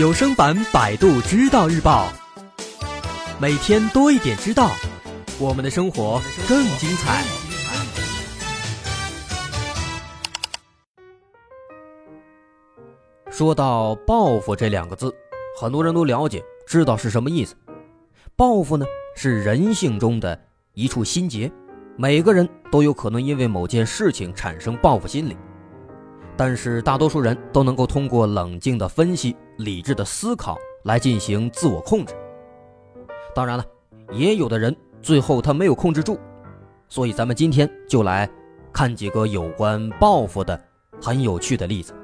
有声版《百度知道日报》，每天多一点知道，我们的生活更精彩。说到报复这两个字，很多人都了解，知道是什么意思。报复呢，是人性中的一处心结，每个人都有可能因为某件事情产生报复心理。但是大多数人都能够通过冷静的分析、理智的思考来进行自我控制。当然了，也有的人最后他没有控制住，所以咱们今天就来看几个有关报复的很有趣的例子。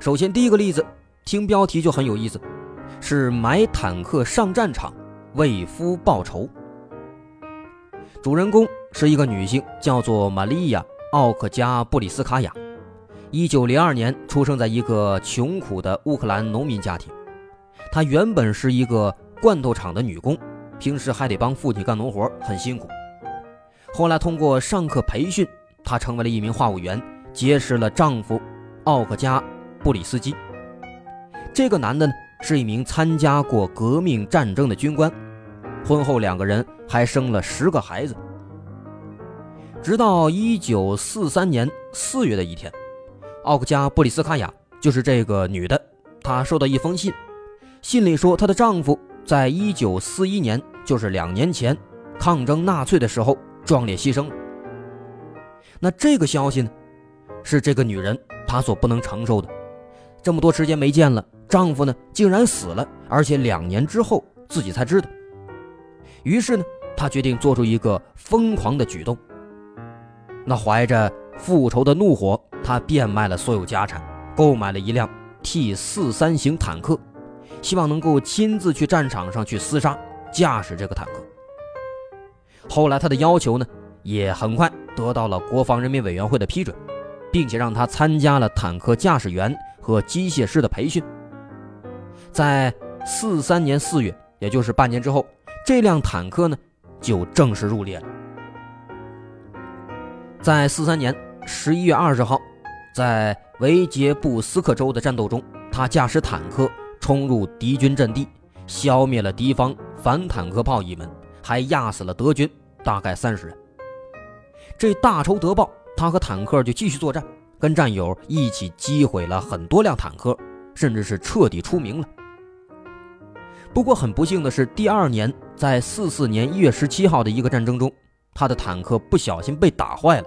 首先，第一个例子，听标题就很有意思，是买坦克上战场为夫报仇。主人公是一个女性，叫做玛利亚·奥克加布里斯卡娅。一九零二年出生在一个穷苦的乌克兰农民家庭，她原本是一个罐头厂的女工，平时还得帮父亲干农活，很辛苦。后来通过上课培训，她成为了一名话务员，结识了丈夫奥克加布里斯基。这个男的呢，是一名参加过革命战争的军官，婚后两个人还生了十个孩子。直到一九四三年四月的一天。奥克加布里斯卡娅就是这个女的，她收到一封信，信里说她的丈夫在一九四一年，就是两年前，抗争纳粹的时候壮烈牺牲了。那这个消息呢，是这个女人她所不能承受的。这么多时间没见了，丈夫呢竟然死了，而且两年之后自己才知道。于是呢，她决定做出一个疯狂的举动。那怀着复仇的怒火。他变卖了所有家产，购买了一辆 T 四三型坦克，希望能够亲自去战场上去厮杀，驾驶这个坦克。后来他的要求呢，也很快得到了国防人民委员会的批准，并且让他参加了坦克驾驶员和机械师的培训。在四三年四月，也就是半年之后，这辆坦克呢就正式入列了。在四三年十一月二十号。在维杰布斯克州的战斗中，他驾驶坦克冲入敌军阵地，消灭了敌方反坦克炮一门，还压死了德军大概三十人。这大仇得报，他和坦克就继续作战，跟战友一起击毁了很多辆坦克，甚至是彻底出名了。不过很不幸的是，第二年在四四年一月十七号的一个战争中，他的坦克不小心被打坏了。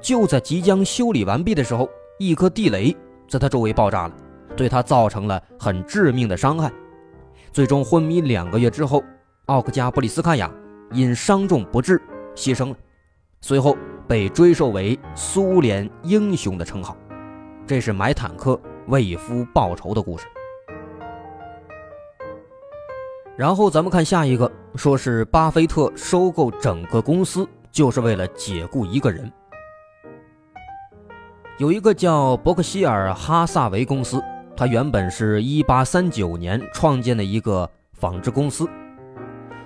就在即将修理完毕的时候，一颗地雷在他周围爆炸了，对他造成了很致命的伤害。最终昏迷两个月之后，奥克加布里斯卡娅因伤重不治牺牲了，随后被追授为苏联英雄的称号。这是买坦克为夫报仇的故事。然后咱们看下一个，说是巴菲特收购整个公司就是为了解雇一个人。有一个叫伯克希尔哈萨维公司，它原本是一八三九年创建的一个纺织公司。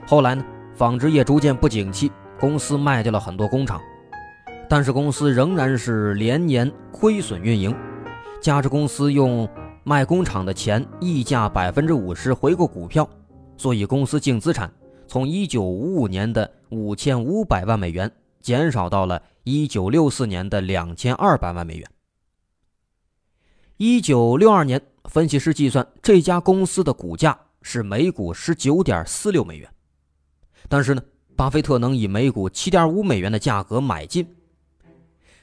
后来呢，纺织业逐渐不景气，公司卖掉了很多工厂，但是公司仍然是连年亏损运营。加之公司用卖工厂的钱溢价百分之五十回购股票，所以公司净资产从一九五五年的五千五百万美元减少到了。一九六四年的两千二百万美元。一九六二年，分析师计算这家公司的股价是每股十九点四六美元，但是呢，巴菲特能以每股七点五美元的价格买进。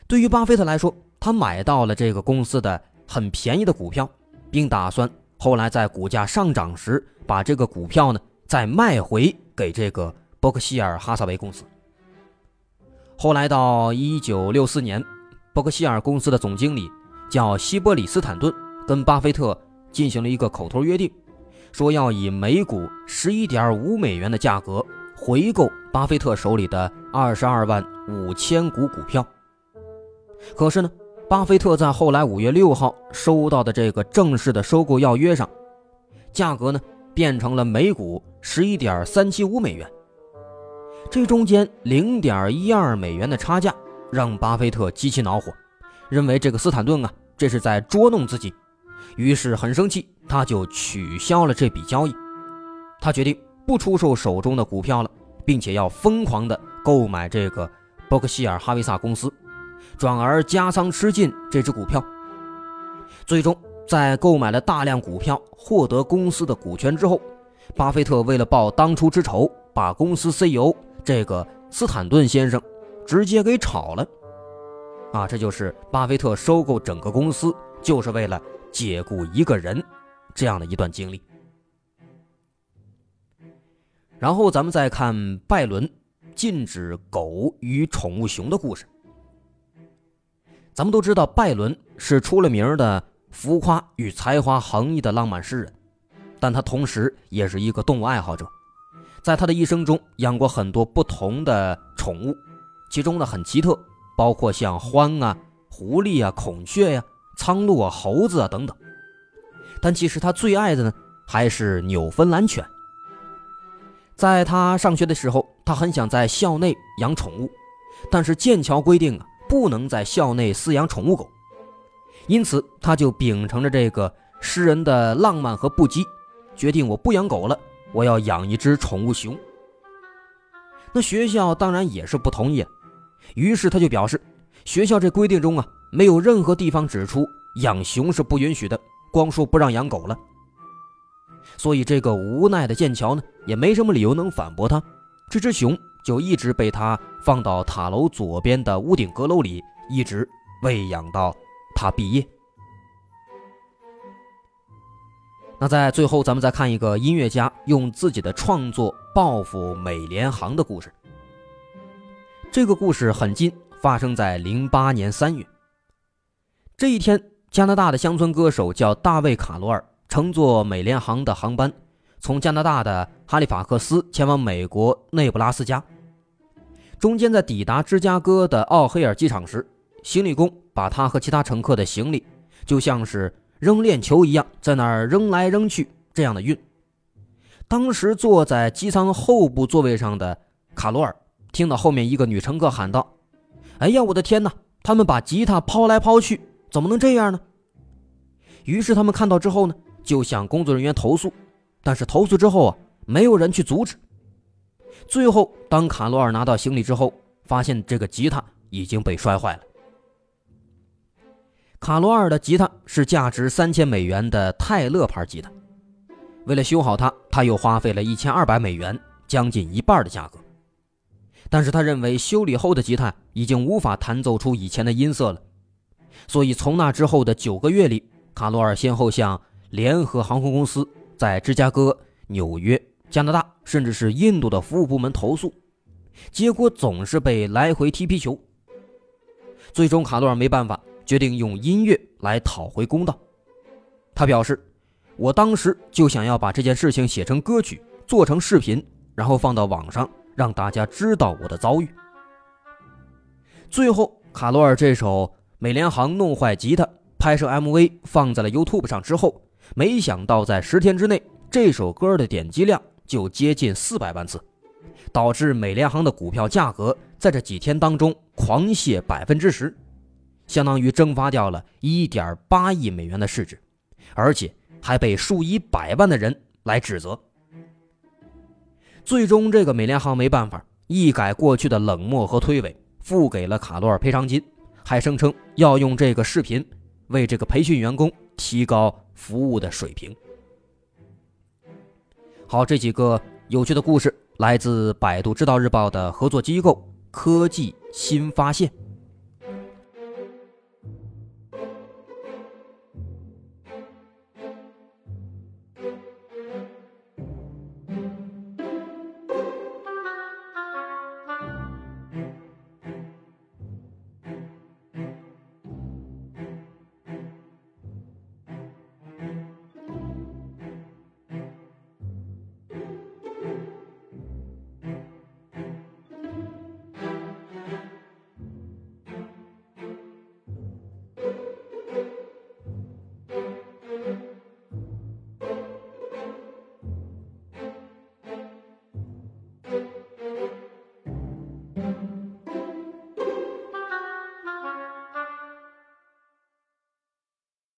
对于巴菲特来说，他买到了这个公司的很便宜的股票，并打算后来在股价上涨时把这个股票呢再卖回给这个伯克希尔哈萨维公司。后来到一九六四年，伯克希尔公司的总经理叫希伯里斯坦顿，跟巴菲特进行了一个口头约定，说要以每股十一点五美元的价格回购巴菲特手里的二十二万五千股股票。可是呢，巴菲特在后来五月六号收到的这个正式的收购要约上，价格呢变成了每股十一点三七五美元。这中间零点一二美元的差价，让巴菲特极其恼火，认为这个斯坦顿啊，这是在捉弄自己，于是很生气，他就取消了这笔交易。他决定不出售手中的股票了，并且要疯狂的购买这个伯克希尔哈维萨公司，转而加仓吃进这只股票。最终，在购买了大量股票、获得公司的股权之后，巴菲特为了报当初之仇，把公司 CEO 这个斯坦顿先生直接给炒了。啊，这就是巴菲特收购整个公司，就是为了解雇一个人，这样的一段经历。然后咱们再看拜伦禁止狗与宠物熊的故事。咱们都知道，拜伦是出了名的浮夸与才华横溢的浪漫诗人，但他同时也是一个动物爱好者，在他的一生中养过很多不同的宠物，其中呢很奇特。包括像獾啊、狐狸啊、孔雀呀、苍鹭啊、猴子啊等等，但其实他最爱的呢还是纽芬兰犬。在他上学的时候，他很想在校内养宠物，但是剑桥规定啊，不能在校内饲养宠物狗，因此他就秉承着这个诗人的浪漫和不羁，决定我不养狗了，我要养一只宠物熊。那学校当然也是不同意。于是他就表示，学校这规定中啊，没有任何地方指出养熊是不允许的，光说不让养狗了。所以这个无奈的剑桥呢，也没什么理由能反驳他。这只熊就一直被他放到塔楼左边的屋顶阁楼里，一直喂养到他毕业。那在最后，咱们再看一个音乐家用自己的创作报复美联航的故事。这个故事很近，发生在零八年三月。这一天，加拿大的乡村歌手叫大卫·卡罗尔，乘坐美联航的航班，从加拿大的哈利法克斯前往美国内布拉斯加。中间在抵达芝加哥的奥黑尔机场时，行李工把他和其他乘客的行李，就像是扔链球一样，在那儿扔来扔去，这样的运。当时坐在机舱后部座位上的卡罗尔。听到后面一个女乘客喊道：“哎呀，我的天哪！他们把吉他抛来抛去，怎么能这样呢？”于是他们看到之后呢，就向工作人员投诉，但是投诉之后啊，没有人去阻止。最后，当卡罗尔拿到行李之后，发现这个吉他已经被摔坏了。卡罗尔的吉他是价值三千美元的泰勒牌吉他，为了修好它，他又花费了一千二百美元，将近一半的价格。但是他认为修理后的吉他已经无法弹奏出以前的音色了，所以从那之后的九个月里，卡罗尔先后向联合航空公司在芝加哥、纽约、加拿大，甚至是印度的服务部门投诉，结果总是被来回踢皮球。最终，卡罗尔没办法，决定用音乐来讨回公道。他表示：“我当时就想要把这件事情写成歌曲，做成视频，然后放到网上。”让大家知道我的遭遇。最后，卡罗尔这首美联航弄坏吉他拍摄 MV 放在了 YouTube 上之后，没想到在十天之内，这首歌的点击量就接近四百万次，导致美联航的股票价格在这几天当中狂泻百分之十，相当于蒸发掉了一点八亿美元的市值，而且还被数以百万的人来指责。最终，这个美联航没办法，一改过去的冷漠和推诿，付给了卡罗尔赔偿金，还声称要用这个视频为这个培训员工提高服务的水平。好，这几个有趣的故事来自百度知道日报的合作机构科技新发现。